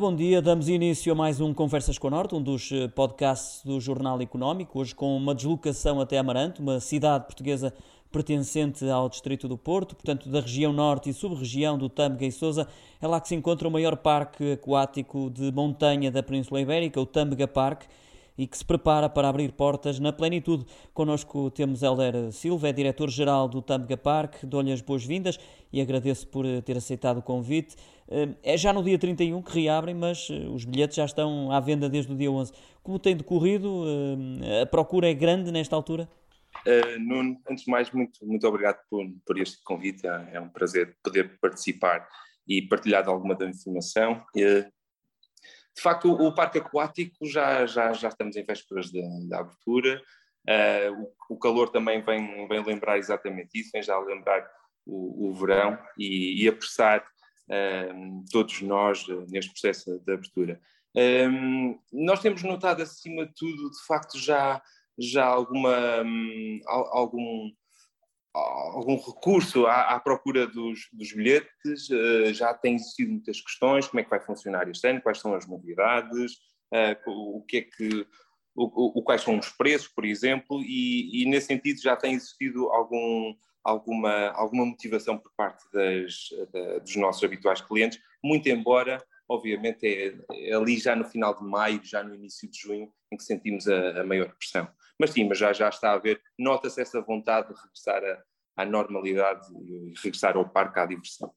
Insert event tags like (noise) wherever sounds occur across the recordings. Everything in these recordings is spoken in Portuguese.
Bom dia, damos início a mais um Conversas com o Norte, um dos eh, podcasts do Jornal Económico, hoje com uma deslocação até Amarante, uma cidade portuguesa pertencente ao Distrito do Porto, portanto da região norte e sub-região do Tâmega e Sousa, é lá que se encontra o maior parque aquático de montanha da Península Ibérica, o Tâmega Parque, e que se prepara para abrir portas na plenitude. Connosco temos Helder Silva, é diretor-geral do Tâmega Park. Dou-lhe as boas-vindas e agradeço por eh, ter aceitado o convite. Eh, é já no dia 31 que reabrem, mas eh, os bilhetes já estão à venda desde o dia 11. Como tem decorrido? A procura é grande nesta altura? Uh, Nuno, antes de mais, muito, muito obrigado por, por este convite. É, é um prazer poder participar e partilhar alguma da informação. Uh, de facto, o, o, parque aquático já, já, já estamos em vésperas da abertura. Uh, o, o, calor também vem, vem lembrar exatamente isso, vem já lembrar o, o verão e, e apressar uh, todos nós neste processo de abertura. Um, nós temos notado, acima de tudo, de facto, já, já alguma, um, algum, algum recurso à, à procura dos, dos bilhetes, uh, já têm existido muitas questões, como é que vai funcionar este ano, quais são as novidades, uh, o, que é que, o, o, quais são os preços, por exemplo, e, e, nesse sentido já tem existido algum, alguma, alguma motivação por parte das, da, dos nossos habituais clientes, muito embora, obviamente, é, é, ali já no final de maio, já no início de junho, em que sentimos a, a maior pressão. Mas sim, mas já, já está a haver, nota-se essa vontade de regressar à normalidade e regressar ao parque à diversão.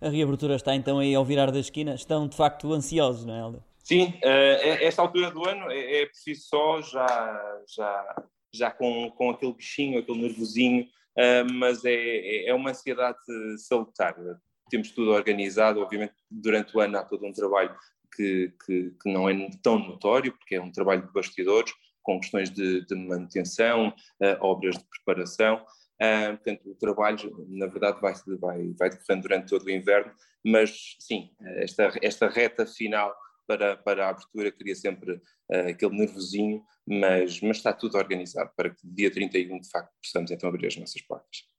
A reabertura está então aí ao virar da esquina. Estão de facto ansiosos, não é, Helder? Sim, uh, esta altura do ano é, é preciso só já, já, já com, com aquele bichinho, aquele nervosinho, uh, mas é, é uma ansiedade salutar. Temos tudo organizado, obviamente durante o ano há todo um trabalho que, que, que não é tão notório, porque é um trabalho de bastidores, com questões de, de manutenção, uh, obras de preparação. Uh, portanto, o trabalho, na verdade, vai, vai, vai decorrendo durante todo o inverno, mas sim, esta, esta reta final para, para a abertura cria sempre uh, aquele nervosinho, mas, mas está tudo organizado para que dia 31, de facto, possamos então abrir as nossas portas.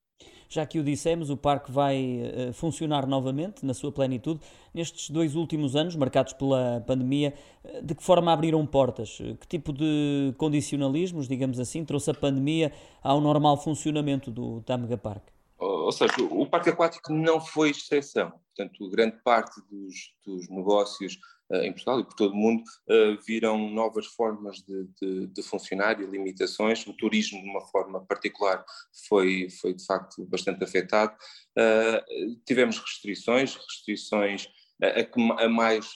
Já que o dissemos, o parque vai uh, funcionar novamente na sua plenitude. Nestes dois últimos anos, marcados pela pandemia, uh, de que forma abriram portas? Que tipo de condicionalismos, digamos assim, trouxe a pandemia ao normal funcionamento do Tâmega Park? Ou seja, o parque aquático não foi exceção. Portanto, grande parte dos, dos negócios em Portugal e por todo o mundo uh, viram novas formas de, de, de, funcionar e limitações. O turismo, de uma forma particular, foi, foi de facto bastante afetado. Uh, tivemos restrições, restrições. A, a mais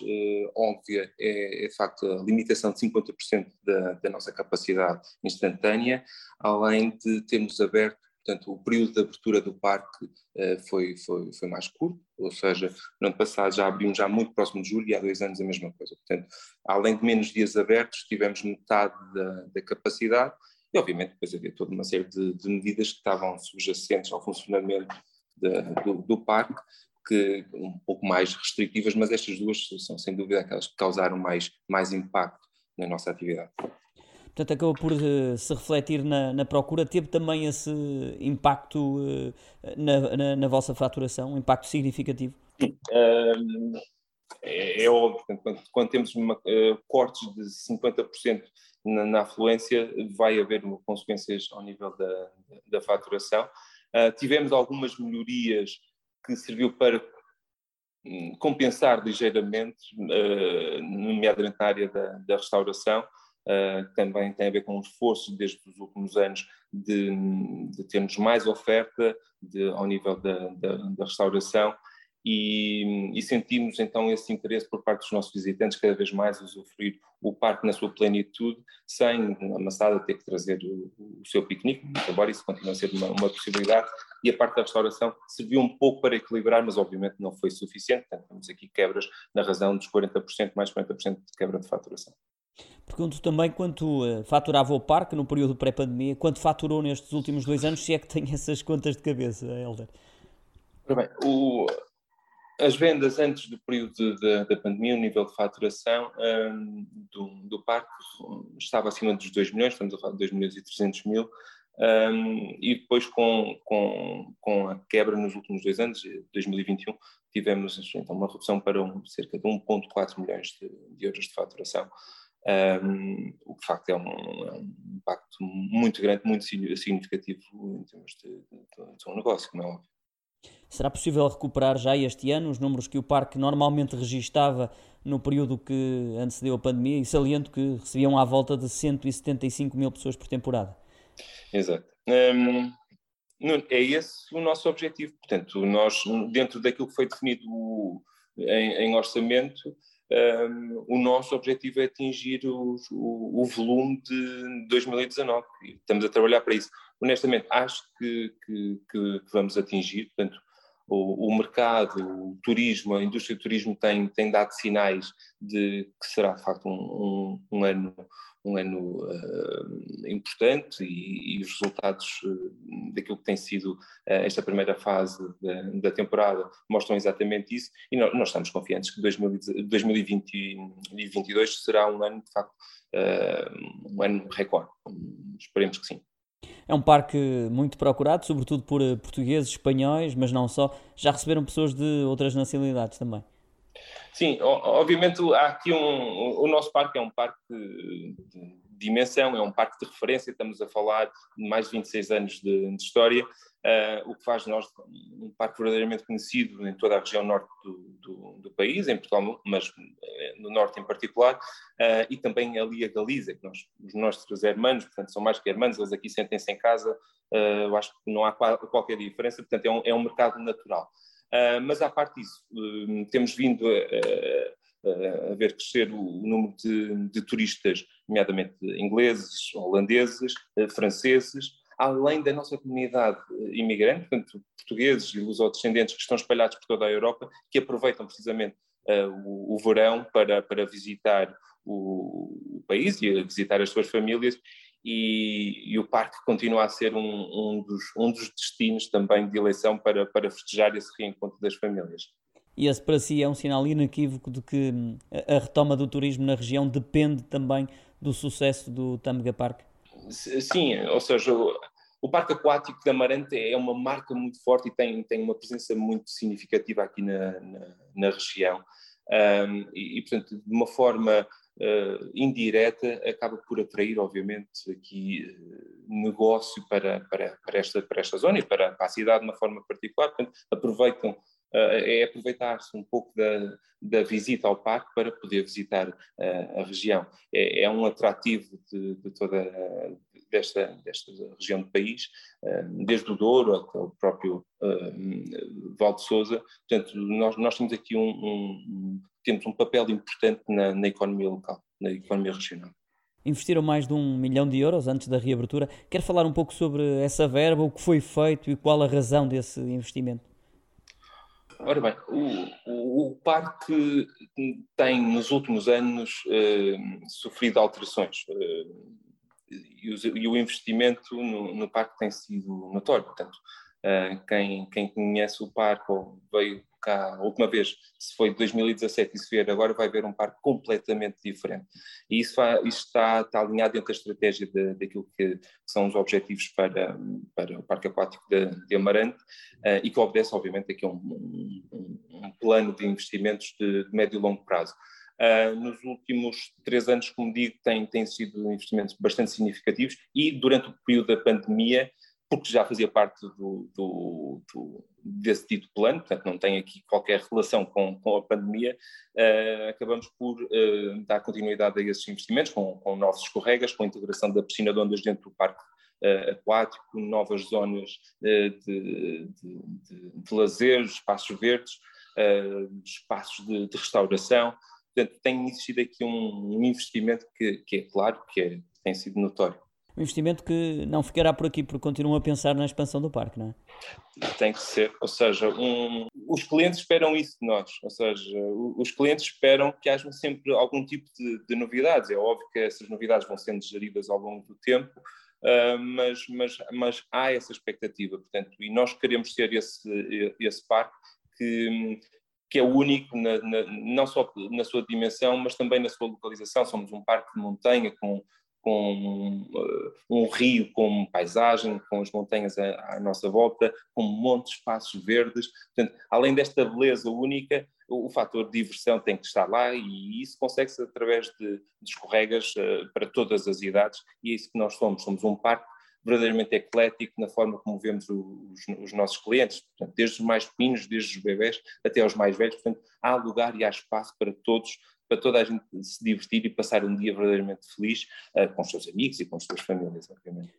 óbvia é, é, de facto, a limitação de 50% da, da nossa capacidade instantânea, além de termos aberto Portanto, o período de abertura do parque uh, foi, foi, foi mais curto, ou seja, no ano passado já abrimos já muito próximo de julho e há dois anos a mesma coisa. Portanto, além de menos dias abertos, tivemos metade da, da capacidade e, obviamente, depois havia toda uma série de, de medidas que estavam subjacentes ao funcionamento do, do parque, que um pouco mais restritivas, mas estas duas são, sem dúvida, aquelas que causaram mais, mais impacto na nossa atividade portanto acabou por uh, se refletir na, na, procura. Teve também esse impacto uh, na, na, na, vossa faturação, um impacto significativo? Um, é, é, óbvio, quando, quando temos uma, uh, cortes de 50% na, na afluência, vai haver consequências ao nível da, da faturação. tivemos algumas melhorias que serviu para hum, compensar ligeiramente, nomeadamente na área da, da restauração, Uh, também tem a ver com um esforço desde os últimos anos de, de termos mais oferta de, ao nível da, da, da restauração. E, e, sentimos então esse interesse por parte dos nossos visitantes cada vez mais usufruir o parque na sua plenitude, sem a maçada ter que trazer o, o seu piquenique, embora isso continue a ser uma, uma, possibilidade, e a parte da restauração serviu um pouco para equilibrar, mas obviamente não foi suficiente, portanto temos aqui quebras na razão dos 40%, mais 40% de quebra de faturação. Pergunto também quanto uh, faturava o parque no período pré-pandemia, quanto faturou nestes últimos dois anos, se é que tem (laughs) essas contas de cabeça, Helder? Bem, o, as vendas antes do período da pandemia, o nível de faturação um, do, do, parque estava acima dos 2 milhões, estamos a falar de 2 milhões e 300 mil, Um, e depois, com, com, com a quebra nos últimos dois anos, 2021, tivemos então, uma redução para um, cerca de 1,4 milhões de, de, euros de faturação, um, o que de facto é um, é um, impacto muito grande, muito significativo em termos de, de, de um negócio, como é óbvio. Será possível recuperar já este ano os números que o parque normalmente registava no período que antecedeu a pandemia e saliento que recebiam à volta de 175 mil pessoas por temporada? Exato. Um, é esse o nosso objetivo. Portanto, nós, dentro daquilo que foi definido em, em orçamento, um, o nosso objetivo é atingir o, o, o, volume de 2019 e estamos a trabalhar para isso. Honestamente, acho que, que, que vamos atingir, portanto, o, o, mercado, o turismo, a indústria do turismo tem, tem dado sinais de que será de facto um, um, um ano um ano uh, importante e, e, os resultados uh, daquilo que tem sido uh, esta primeira fase da, da, temporada mostram exatamente isso e nós, nós estamos confiantes que 2020, 2022 será um ano de facto um ano recorde. Esperemos que sim. É um parque muito procurado, sobretudo por portugueses, espanhóis, mas não só. Já receberam pessoas de outras nacionalidades também? Sim, obviamente há aqui um. O nosso parque é um parque de dimensão, é um parque de referência, estamos a falar de mais de 26 anos de, de história, uh, o que faz de nós um parque verdadeiramente conhecido em toda a região norte do, do, do país, em Portugal, mas eh, no norte em particular, uh, e também ali a Galiza, que nós, os nossos hermanos, portanto, são mais que hermanos, eles aqui sentem-se em casa, uh, eu acho que não há qualquer diferença, portanto, é um, é um mercado natural. Uh, mas, à parte disso, temos vindo a, a, ver crescer o, o número de, de, turistas, nomeadamente ingleses, holandeses, franceses, além da nossa comunidade imigrante, portanto, portugueses e lusodescendentes que estão espalhados por toda a Europa, que aproveitam precisamente o, o, verão para, para visitar o, o país e visitar as suas famílias e, e, o parque continua a ser um, um, dos, um, dos, destinos também de eleição para, para festejar esse reencontro das famílias. E esse para si é um sinal inequívoco de que hum, a retoma do turismo na região depende também do sucesso do Tâmega Park? Sim, ou seja, o, Parque Aquático de Amarante é uma marca muito forte e tem, tem uma presença muito significativa aqui na, na, na região. Um, e, e, portanto, de uma forma uh, indireta, acaba por atrair, obviamente, aqui uh, negócio para, para, para, esta, para esta zona e para, para a cidade de uma forma particular. Portanto, aproveitam é aproveitar-se um pouco da, da, visita ao parque para poder visitar a região. É, é um atrativo de, de, toda desta, desta região do país, desde o Douro até o próprio uh, Val de Souza. Portanto, nós, nós temos aqui um, um, temos um papel importante na, na economia local, na economia regional investiram mais de um milhão de euros antes da reabertura. Quer falar um pouco sobre essa verba, o que foi feito e qual a razão desse investimento? Ora bem, o, o, o parque tem nos últimos anos eh, sofrido alterações eh, e, o, e, o, investimento no, no, parque tem sido notório. Portanto, eh, quem, quem conhece o parque ou veio cá a última vez, se foi de 2017 e se vier agora, vai ver um parque completamente diferente. E isso, isso está, está, alinhado dentro da estratégia de, daquilo que, que, são os objetivos para, para o Parque Aquático de, de Amarante uh, e que obedece, obviamente, aqui a um, um, um, plano de investimentos de, de médio e longo prazo. Uh, nos últimos três anos, como digo, têm sido investimentos bastante significativos e durante o período da pandemia porque já fazia parte do, do, do, desse dito plano, portanto não tem aqui qualquer relação com, com a pandemia, uh, acabamos por uh, dar continuidade a esses investimentos com, com, novos escorregas, com a integração da piscina de ondas dentro do parque uh, aquático, novas zonas de, de, de, de lazer, espaços verdes, espaços de, de, restauração, portanto tem existido aqui um, investimento que, que, é claro, que é, tem sido notório um investimento que não ficará por aqui, porque continuam a pensar na expansão do parque, não é? Tem que ser, ou seja, um, os clientes esperam isso de nós, ou seja, os clientes esperam que haja sempre algum tipo de, de novidades. É óbvio que essas novidades vão sendo geridas ao longo do tempo, uh, mas, mas, mas há essa expectativa, portanto, e nós queremos ser esse, esse parque que, que é único na, na, não só na sua dimensão, mas também na sua localização. Somos um parque de montanha com com uh, um rio com paisagem, com as montanhas à, à, nossa volta, com montes espaços verdes. Portanto, além desta beleza única, o, o fator de diversão tem que estar lá e isso consegue-se através de, de escorregas uh, para todas as idades e é isso que nós somos. Somos um parque verdadeiramente eclético na forma como vemos os, os nossos clientes, portanto, desde os mais pequenos, desde os bebés até aos mais velhos, portanto, há lugar e há espaço para todos para toda a gente se divertir e passar um dia verdadeiramente feliz uh, com os seus amigos e com as suas famílias, obviamente.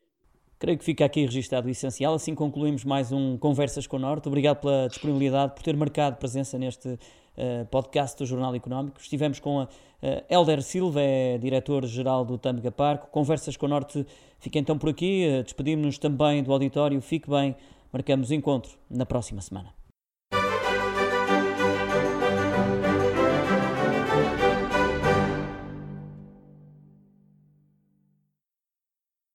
Creio que fica aqui registado o essencial. Assim concluímos mais um Conversas com o Norte. Obrigado pela disponibilidade, por ter marcado presença neste uh, podcast do Jornal Económico. Estivemos com a uh, Helder Silva, é diretor-geral do Tâmega Parco. Conversas com o Norte fica então por aqui. Uh, Despedimos-nos também do auditório. Fique bem. Marcamos encontro na próxima semana.